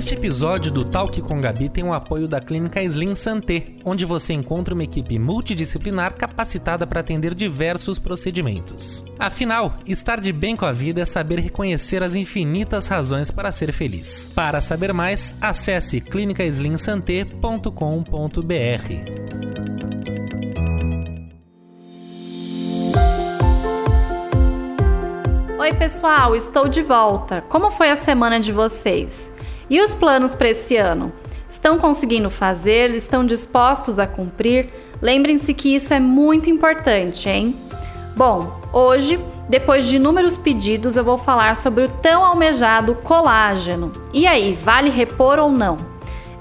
Este episódio do Talk com Gabi tem o apoio da Clínica Slim Santé, onde você encontra uma equipe multidisciplinar capacitada para atender diversos procedimentos. Afinal, estar de bem com a vida é saber reconhecer as infinitas razões para ser feliz. Para saber mais, acesse clinicaslimsanté.com.br. Oi, pessoal, estou de volta. Como foi a semana de vocês? E os planos para esse ano? Estão conseguindo fazer? Estão dispostos a cumprir? Lembrem-se que isso é muito importante, hein? Bom, hoje, depois de inúmeros pedidos, eu vou falar sobre o tão almejado colágeno. E aí, vale repor ou não?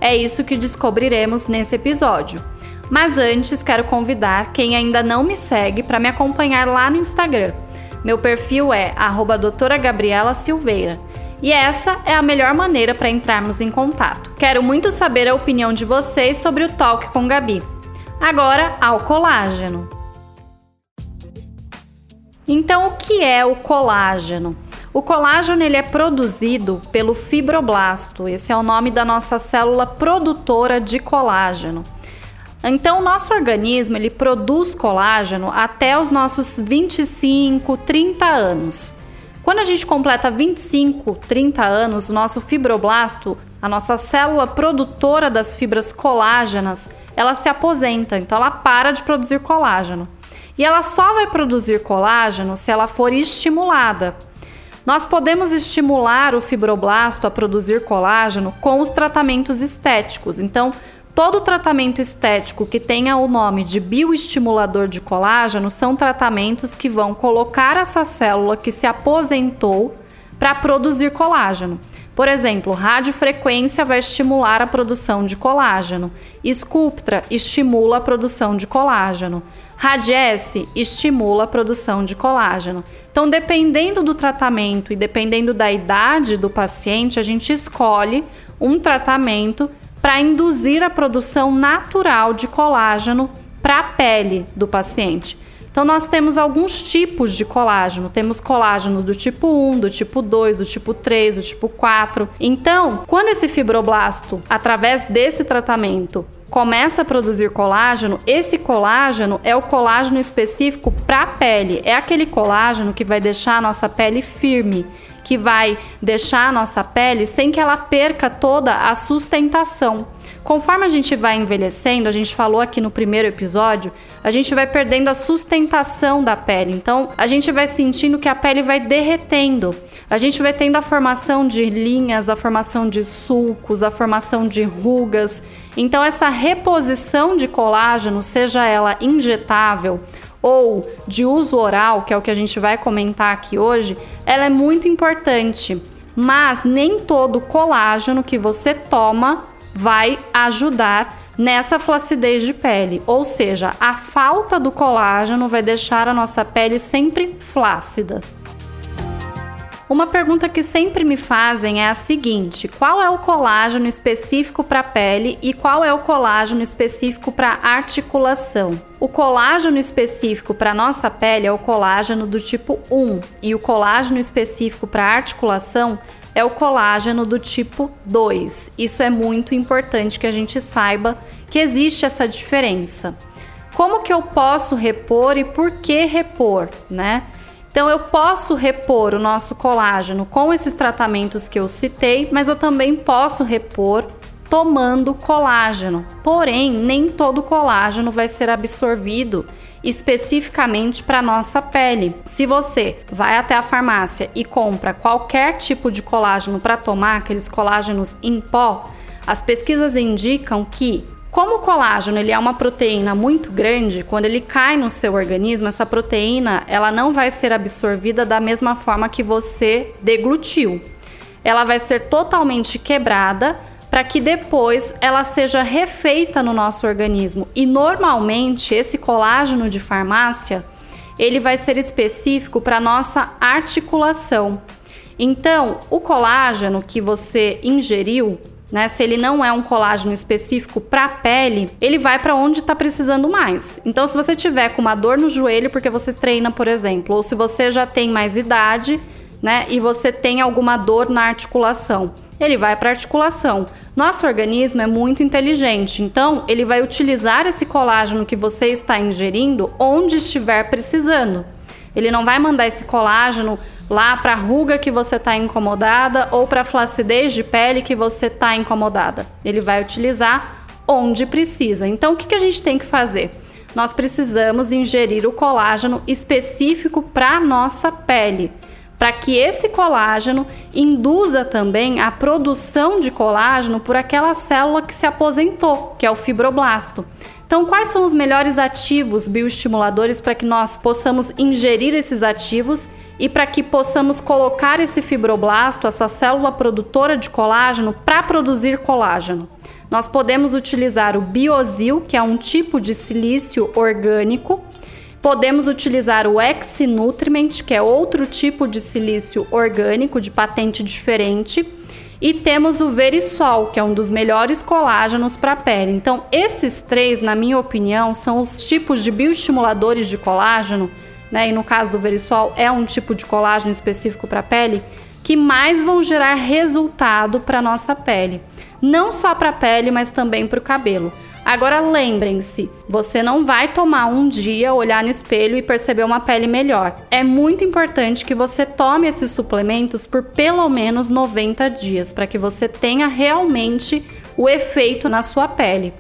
É isso que descobriremos nesse episódio. Mas antes, quero convidar quem ainda não me segue para me acompanhar lá no Instagram. Meu perfil é doutora Gabriela Silveira. E essa é a melhor maneira para entrarmos em contato. Quero muito saber a opinião de vocês sobre o Talk com Gabi. Agora, ao colágeno. Então, o que é o colágeno? O colágeno ele é produzido pelo fibroblasto. Esse é o nome da nossa célula produtora de colágeno. Então, o nosso organismo ele produz colágeno até os nossos 25, 30 anos. Quando a gente completa 25, 30 anos, o nosso fibroblasto, a nossa célula produtora das fibras colágenas, ela se aposenta, então ela para de produzir colágeno. E ela só vai produzir colágeno se ela for estimulada. Nós podemos estimular o fibroblasto a produzir colágeno com os tratamentos estéticos. Então, Todo tratamento estético que tenha o nome de bioestimulador de colágeno são tratamentos que vão colocar essa célula que se aposentou para produzir colágeno. Por exemplo, radiofrequência vai estimular a produção de colágeno. Sculptra estimula a produção de colágeno. Radiesse estimula a produção de colágeno. Então, dependendo do tratamento e dependendo da idade do paciente, a gente escolhe um tratamento para induzir a produção natural de colágeno para a pele do paciente. Então, nós temos alguns tipos de colágeno. Temos colágeno do tipo 1, do tipo 2, do tipo 3, do tipo 4. Então, quando esse fibroblasto, através desse tratamento, começa a produzir colágeno, esse colágeno é o colágeno específico para a pele. É aquele colágeno que vai deixar a nossa pele firme que vai deixar a nossa pele sem que ela perca toda a sustentação. Conforme a gente vai envelhecendo, a gente falou aqui no primeiro episódio, a gente vai perdendo a sustentação da pele. Então, a gente vai sentindo que a pele vai derretendo. A gente vai tendo a formação de linhas, a formação de sulcos, a formação de rugas. Então, essa reposição de colágeno, seja ela injetável ou de uso oral, que é o que a gente vai comentar aqui hoje, ela é muito importante. Mas nem todo colágeno que você toma vai ajudar nessa flacidez de pele, ou seja, a falta do colágeno vai deixar a nossa pele sempre flácida. Uma pergunta que sempre me fazem é a seguinte: qual é o colágeno específico para pele e qual é o colágeno específico para articulação? O colágeno específico para nossa pele é o colágeno do tipo 1 e o colágeno específico para articulação é o colágeno do tipo 2. Isso é muito importante que a gente saiba que existe essa diferença. Como que eu posso repor e por que repor, né? Então eu posso repor o nosso colágeno com esses tratamentos que eu citei, mas eu também posso repor tomando colágeno. Porém, nem todo colágeno vai ser absorvido especificamente para nossa pele. Se você vai até a farmácia e compra qualquer tipo de colágeno para tomar, aqueles colágenos em pó, as pesquisas indicam que como o colágeno ele é uma proteína muito grande, quando ele cai no seu organismo, essa proteína ela não vai ser absorvida da mesma forma que você deglutiu. ela vai ser totalmente quebrada para que depois ela seja refeita no nosso organismo. E normalmente esse colágeno de farmácia, ele vai ser específico para nossa articulação. Então, o colágeno que você ingeriu, né, se ele não é um colágeno específico para a pele, ele vai para onde está precisando mais. Então, se você tiver com uma dor no joelho porque você treina, por exemplo, ou se você já tem mais idade, né, e você tem alguma dor na articulação, ele vai para a articulação. Nosso organismo é muito inteligente, então ele vai utilizar esse colágeno que você está ingerindo onde estiver precisando. Ele não vai mandar esse colágeno lá para a ruga que você está incomodada ou para a flacidez de pele que você está incomodada. Ele vai utilizar onde precisa. Então, o que, que a gente tem que fazer? Nós precisamos ingerir o colágeno específico para a nossa pele para que esse colágeno induza também a produção de colágeno por aquela célula que se aposentou, que é o fibroblasto. Então, quais são os melhores ativos bioestimuladores para que nós possamos ingerir esses ativos e para que possamos colocar esse fibroblasto, essa célula produtora de colágeno, para produzir colágeno? Nós podemos utilizar o biosil, que é um tipo de silício orgânico, Podemos utilizar o X-Nutriment, que é outro tipo de silício orgânico de patente diferente. E temos o Verisol, que é um dos melhores colágenos para a pele. Então, esses três, na minha opinião, são os tipos de bioestimuladores de colágeno, né? E no caso do Verisol, é um tipo de colágeno específico para a pele, que mais vão gerar resultado para nossa pele. Não só para a pele, mas também para o cabelo. Agora lembrem-se, você não vai tomar um dia, olhar no espelho e perceber uma pele melhor. É muito importante que você tome esses suplementos por pelo menos 90 dias para que você tenha realmente o efeito na sua pele.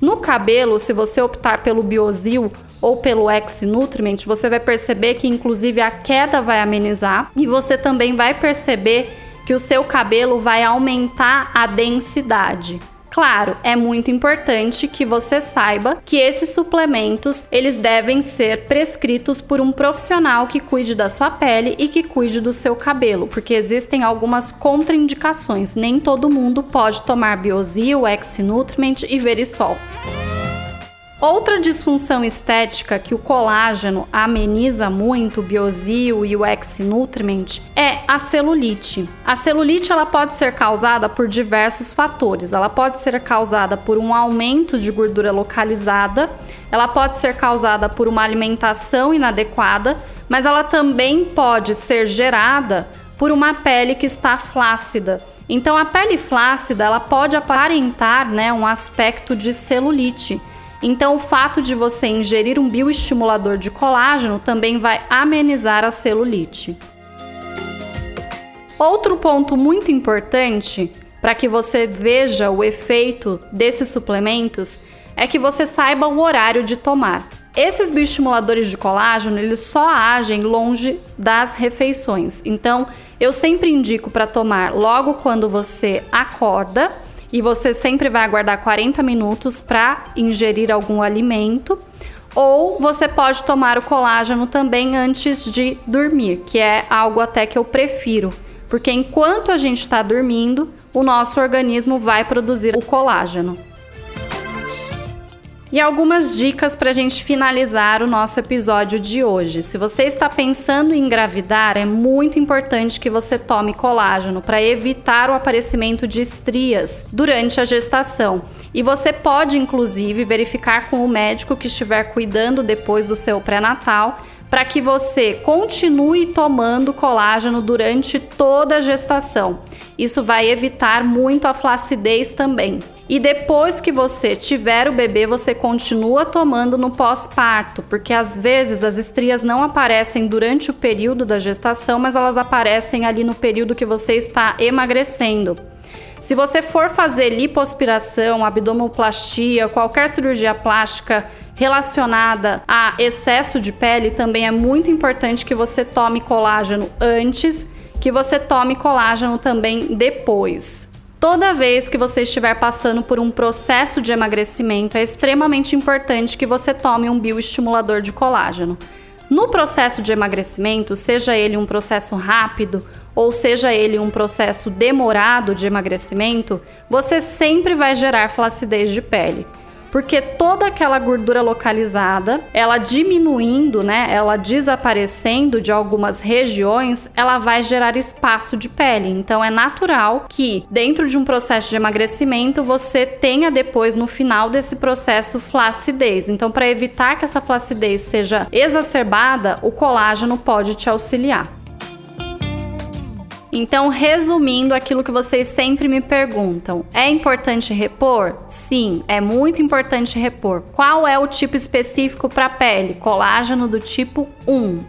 No cabelo, se você optar pelo Biosil ou pelo X-Nutriment, você vai perceber que inclusive a queda vai amenizar e você também vai perceber que o seu cabelo vai aumentar a densidade. Claro, é muito importante que você saiba que esses suplementos, eles devem ser prescritos por um profissional que cuide da sua pele e que cuide do seu cabelo, porque existem algumas contraindicações. Nem todo mundo pode tomar Biosil, X-Nutriment e Verisol. Outra disfunção estética que o colágeno ameniza muito, o Biosil e o X-Nutriment, é a celulite. A celulite ela pode ser causada por diversos fatores. Ela pode ser causada por um aumento de gordura localizada, ela pode ser causada por uma alimentação inadequada, mas ela também pode ser gerada por uma pele que está flácida. Então a pele flácida, ela pode aparentar, né, um aspecto de celulite. Então, o fato de você ingerir um bioestimulador de colágeno também vai amenizar a celulite. Outro ponto muito importante para que você veja o efeito desses suplementos é que você saiba o horário de tomar. Esses bioestimuladores de colágeno, eles só agem longe das refeições. Então, eu sempre indico para tomar logo quando você acorda e você sempre vai aguardar 40 minutos para ingerir algum alimento. Ou você pode tomar o colágeno também antes de dormir, que é algo até que eu prefiro, porque enquanto a gente está dormindo, o nosso organismo vai produzir o colágeno. E algumas dicas para a gente finalizar o nosso episódio de hoje. Se você está pensando em engravidar, é muito importante que você tome colágeno para evitar o aparecimento de estrias durante a gestação. E você pode, inclusive, verificar com o médico que estiver cuidando depois do seu pré-natal para que você continue tomando colágeno durante toda a gestação. Isso vai evitar muito a flacidez também. E depois que você tiver o bebê, você continua tomando no pós-parto, porque às vezes as estrias não aparecem durante o período da gestação, mas elas aparecem ali no período que você está emagrecendo. Se você for fazer lipoaspiração, abdominoplastia, qualquer cirurgia plástica relacionada a excesso de pele, também é muito importante que você tome colágeno antes, que você tome colágeno também depois. Toda vez que você estiver passando por um processo de emagrecimento, é extremamente importante que você tome um bioestimulador de colágeno. No processo de emagrecimento, seja ele um processo rápido ou seja ele um processo demorado de emagrecimento, você sempre vai gerar flacidez de pele porque toda aquela gordura localizada, ela diminuindo, né, ela desaparecendo de algumas regiões, ela vai gerar espaço de pele. Então é natural que dentro de um processo de emagrecimento você tenha depois no final desse processo flacidez. Então para evitar que essa flacidez seja exacerbada, o colágeno pode te auxiliar. Então, resumindo aquilo que vocês sempre me perguntam, é importante repor? Sim, é muito importante repor. Qual é o tipo específico para pele? Colágeno do tipo 1.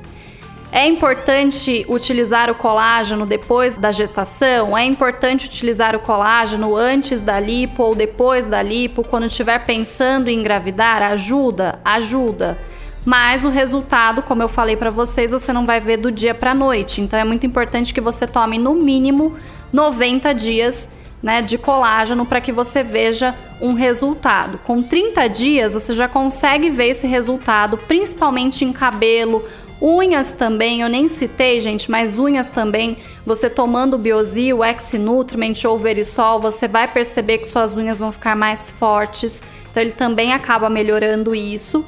É importante utilizar o colágeno depois da gestação? É importante utilizar o colágeno antes da lipo ou depois da lipo, quando estiver pensando em engravidar? Ajuda? Ajuda mas o resultado, como eu falei para vocês, você não vai ver do dia para noite. Então é muito importante que você tome no mínimo 90 dias né, de colágeno para que você veja um resultado. Com 30 dias você já consegue ver esse resultado, principalmente em cabelo, unhas também. Eu nem citei, gente, mas unhas também. Você tomando o Biozil, X-Nutriment ou Verisol, você vai perceber que suas unhas vão ficar mais fortes. Então ele também acaba melhorando isso.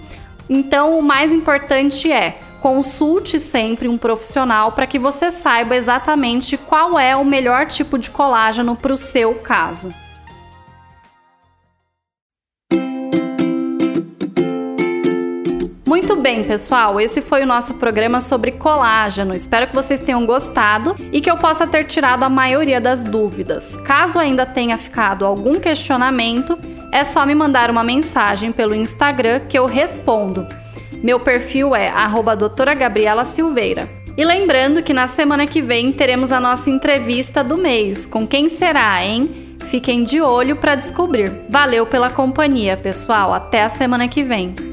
Então, o mais importante é consulte sempre um profissional para que você saiba exatamente qual é o melhor tipo de colágeno para o seu caso. Muito bem, pessoal, esse foi o nosso programa sobre colágeno. Espero que vocês tenham gostado e que eu possa ter tirado a maioria das dúvidas. Caso ainda tenha ficado algum questionamento, é só me mandar uma mensagem pelo Instagram que eu respondo. Meu perfil é doutora Gabriela Silveira. E lembrando que na semana que vem teremos a nossa entrevista do mês. Com quem será, hein? Fiquem de olho para descobrir. Valeu pela companhia, pessoal. Até a semana que vem.